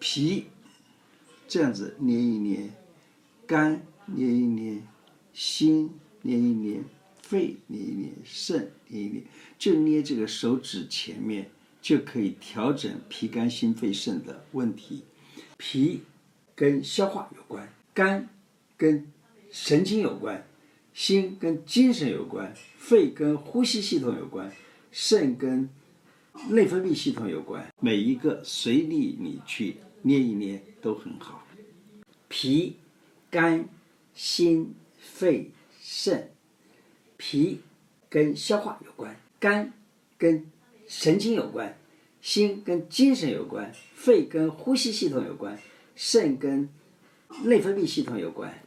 脾这样子捏一捏，肝捏一捏，心捏一捏，肺捏一捏，肾捏一捏，就捏这个手指前面，就可以调整脾肝心肺肾的问题。脾跟消化有关，肝跟神经有关，心跟精神有关，肺跟呼吸系统有关，肾跟内分泌系统有关。每一个随意你去捏一捏都很好。脾、肝、心、肺、肾。脾跟消化有关，肝跟神经有关，心跟精神有关，肺跟呼吸系统有关，肾跟内分泌系统有关。